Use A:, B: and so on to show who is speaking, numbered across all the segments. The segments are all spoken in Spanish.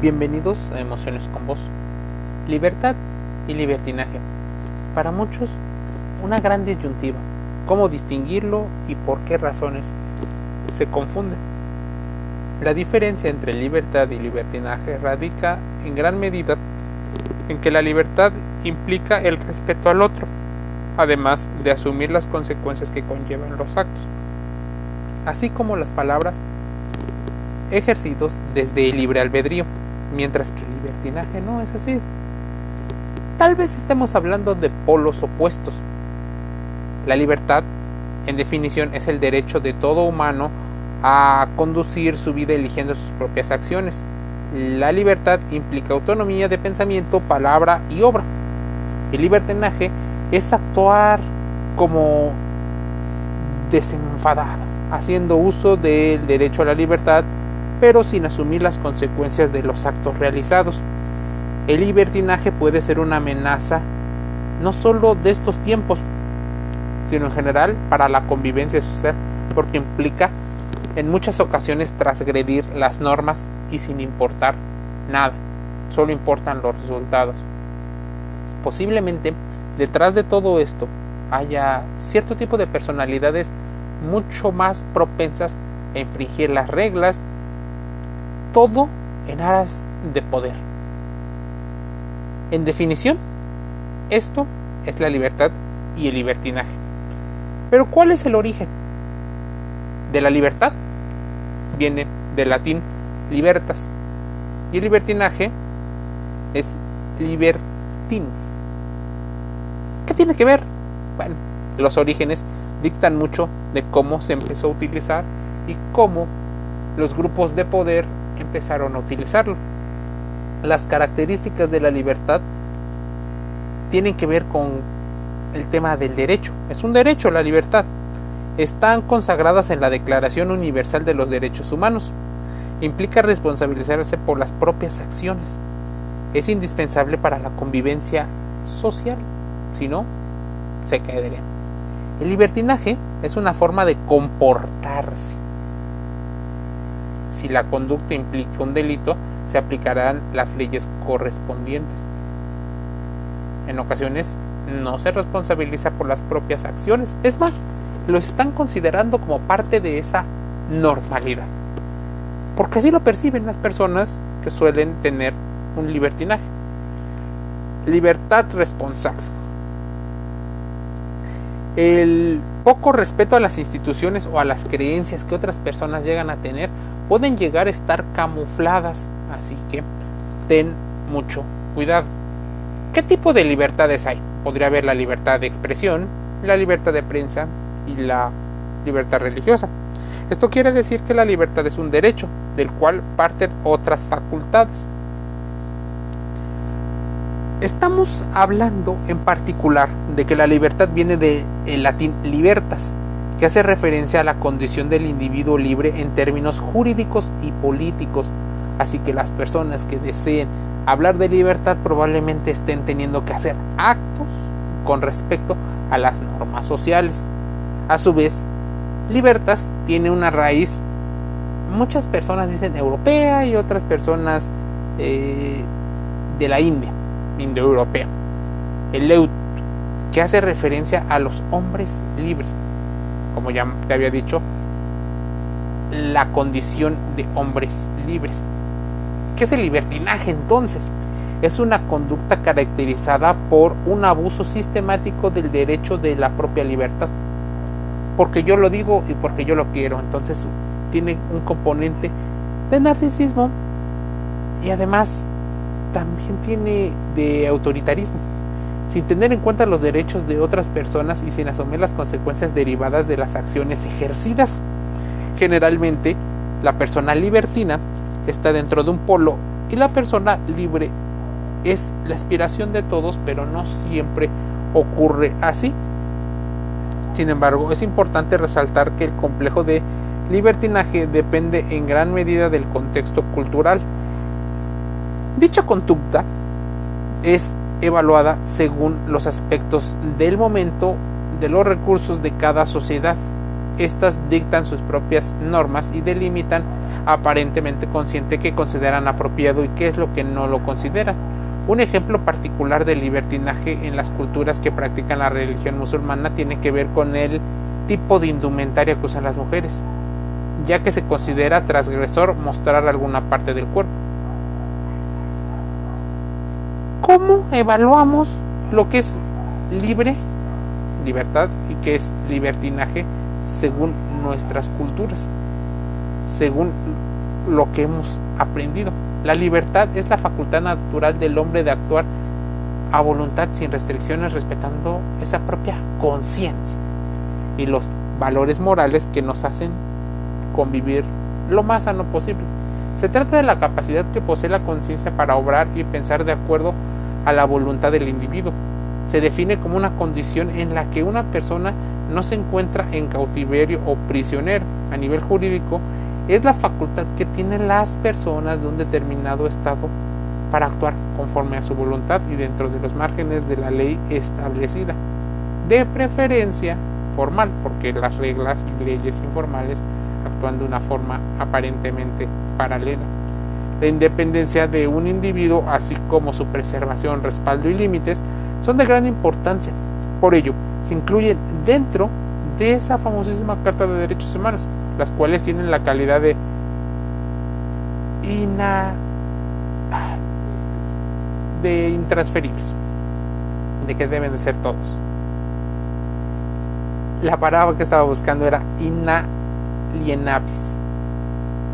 A: Bienvenidos a Emociones con Vos. Libertad y libertinaje. Para muchos, una gran disyuntiva. ¿Cómo distinguirlo y por qué razones se confunde? La diferencia entre libertad y libertinaje radica en gran medida en que la libertad implica el respeto al otro, además de asumir las consecuencias que conllevan los actos, así como las palabras ejercidos desde el libre albedrío mientras que el libertinaje no es así. Tal vez estemos hablando de polos opuestos. La libertad, en definición, es el derecho de todo humano a conducir su vida eligiendo sus propias acciones. La libertad implica autonomía de pensamiento, palabra y obra. El libertinaje es actuar como desenfadado, haciendo uso del derecho a la libertad pero sin asumir las consecuencias de los actos realizados. El libertinaje puede ser una amenaza no solo de estos tiempos, sino en general para la convivencia social, porque implica en muchas ocasiones transgredir las normas y sin importar nada, solo importan los resultados. Posiblemente detrás de todo esto haya cierto tipo de personalidades mucho más propensas a infringir las reglas todo en aras de poder. En definición, esto es la libertad y el libertinaje. Pero ¿cuál es el origen? De la libertad viene del latín libertas y el libertinaje es libertinus. ¿Qué tiene que ver? Bueno, los orígenes dictan mucho de cómo se empezó a utilizar y cómo los grupos de poder empezaron a utilizarlo. Las características de la libertad tienen que ver con el tema del derecho. Es un derecho la libertad. Están consagradas en la Declaración Universal de los Derechos Humanos. Implica responsabilizarse por las propias acciones. Es indispensable para la convivencia social. Si no, se caería. El libertinaje es una forma de comportarse si la conducta implica un delito, se aplicarán las leyes correspondientes. En ocasiones no se responsabiliza por las propias acciones, es más, lo están considerando como parte de esa normalidad. Porque así lo perciben las personas que suelen tener un libertinaje. Libertad responsable. El poco respeto a las instituciones o a las creencias que otras personas llegan a tener pueden llegar a estar camufladas, así que ten mucho cuidado. ¿Qué tipo de libertades hay? Podría haber la libertad de expresión, la libertad de prensa y la libertad religiosa. Esto quiere decir que la libertad es un derecho, del cual parten otras facultades. Estamos hablando en particular de que la libertad viene del latín libertas, que hace referencia a la condición del individuo libre en términos jurídicos y políticos. Así que las personas que deseen hablar de libertad probablemente estén teniendo que hacer actos con respecto a las normas sociales. A su vez, libertas tiene una raíz, muchas personas dicen europea y otras personas eh, de la India, indoeuropea. El leut, que hace referencia a los hombres libres como ya te había dicho, la condición de hombres libres. ¿Qué es el libertinaje entonces? Es una conducta caracterizada por un abuso sistemático del derecho de la propia libertad. Porque yo lo digo y porque yo lo quiero. Entonces tiene un componente de narcisismo y además también tiene de autoritarismo sin tener en cuenta los derechos de otras personas y sin asumir las consecuencias derivadas de las acciones ejercidas. Generalmente, la persona libertina está dentro de un polo y la persona libre es la aspiración de todos, pero no siempre ocurre así. Sin embargo, es importante resaltar que el complejo de libertinaje depende en gran medida del contexto cultural. Dicha conducta es evaluada según los aspectos del momento de los recursos de cada sociedad. Estas dictan sus propias normas y delimitan aparentemente consciente que consideran apropiado y qué es lo que no lo consideran. Un ejemplo particular de libertinaje en las culturas que practican la religión musulmana tiene que ver con el tipo de indumentaria que usan las mujeres, ya que se considera transgresor mostrar alguna parte del cuerpo. ¿Cómo evaluamos lo que es libre, libertad y qué es libertinaje según nuestras culturas? Según lo que hemos aprendido. La libertad es la facultad natural del hombre de actuar a voluntad sin restricciones respetando esa propia conciencia y los valores morales que nos hacen convivir lo más sano posible. Se trata de la capacidad que posee la conciencia para obrar y pensar de acuerdo a la voluntad del individuo. Se define como una condición en la que una persona no se encuentra en cautiverio o prisionero. A nivel jurídico, es la facultad que tienen las personas de un determinado estado para actuar conforme a su voluntad y dentro de los márgenes de la ley establecida. De preferencia formal, porque las reglas y leyes informales actúan de una forma aparentemente paralela. La independencia de un individuo, así como su preservación, respaldo y límites, son de gran importancia. Por ello, se incluyen dentro de esa famosísima Carta de Derechos Humanos, las cuales tienen la calidad de ina de intransferibles, de que deben de ser todos. La palabra que estaba buscando era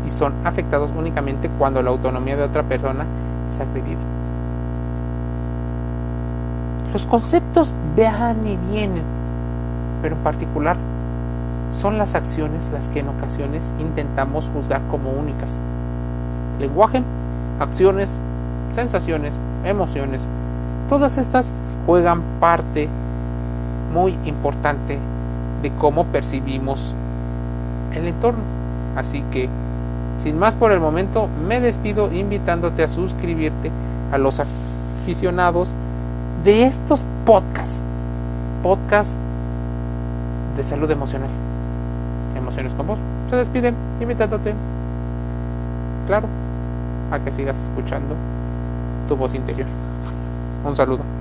A: y son afectados únicamente cuando la autonomía de otra persona es agredida. Los conceptos van y vienen, pero en particular son las acciones las que en ocasiones intentamos juzgar como únicas. Lenguaje, acciones, sensaciones, emociones, todas estas juegan parte muy importante de cómo percibimos el entorno. Así que, sin más por el momento, me despido invitándote a suscribirte a los aficionados de estos podcasts. Podcasts de salud emocional. Emociones con vos. Se despiden invitándote, claro, a que sigas escuchando tu voz interior. Un saludo.